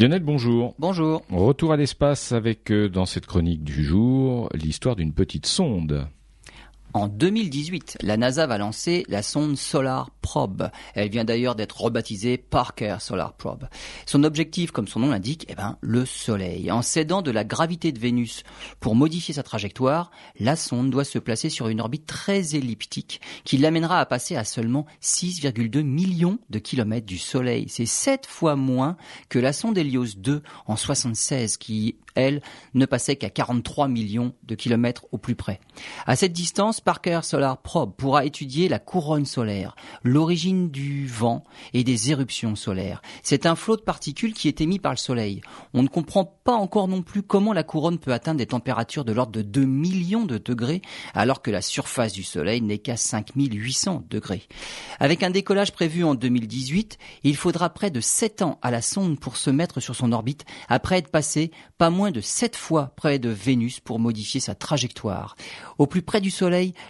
Lionel, bonjour. Bonjour. Retour à l'espace avec, euh, dans cette chronique du jour, l'histoire d'une petite sonde. En 2018, la NASA va lancer la sonde Solar Probe. Elle vient d'ailleurs d'être rebaptisée Parker Solar Probe. Son objectif, comme son nom l'indique, eh ben, le Soleil. En s'aidant de la gravité de Vénus pour modifier sa trajectoire, la sonde doit se placer sur une orbite très elliptique qui l'amènera à passer à seulement 6,2 millions de kilomètres du Soleil. C'est sept fois moins que la sonde Helios 2 en 76 qui, elle, ne passait qu'à 43 millions de kilomètres au plus près. À cette distance, Parker Solar Probe pourra étudier la couronne solaire, l'origine du vent et des éruptions solaires. C'est un flot de particules qui est émis par le Soleil. On ne comprend pas encore non plus comment la couronne peut atteindre des températures de l'ordre de 2 millions de degrés alors que la surface du Soleil n'est qu'à 5800 degrés. Avec un décollage prévu en 2018, il faudra près de 7 ans à la sonde pour se mettre sur son orbite après être passé pas moins de 7 fois près de Vénus pour modifier sa trajectoire. Au plus près du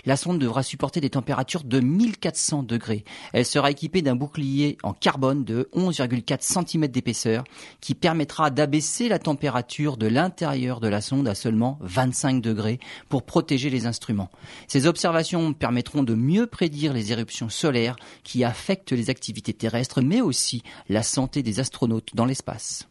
La sonde devra supporter des températures de 1400 degrés. Elle sera équipée d'un bouclier en carbone de 11,4 cm d'épaisseur qui permettra d'abaisser la température de l'intérieur de la sonde à seulement 25 degrés pour protéger les instruments. Ces observations permettront de mieux prédire les éruptions solaires qui affectent les activités terrestres mais aussi la santé des astronautes dans l'espace.